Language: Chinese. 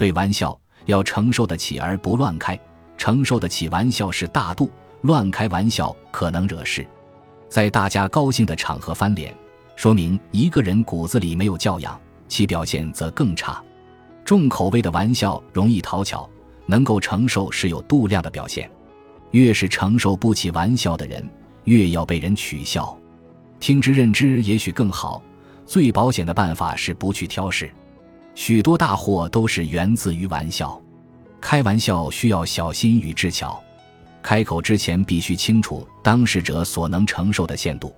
对玩笑要承受得起而不乱开，承受得起玩笑是大度，乱开玩笑可能惹事。在大家高兴的场合翻脸，说明一个人骨子里没有教养，其表现则更差。重口味的玩笑容易讨巧，能够承受是有度量的表现。越是承受不起玩笑的人，越要被人取笑。听之任之也许更好。最保险的办法是不去挑事。许多大祸都是源自于玩笑。开玩笑需要小心与智巧，开口之前必须清楚当事者所能承受的限度。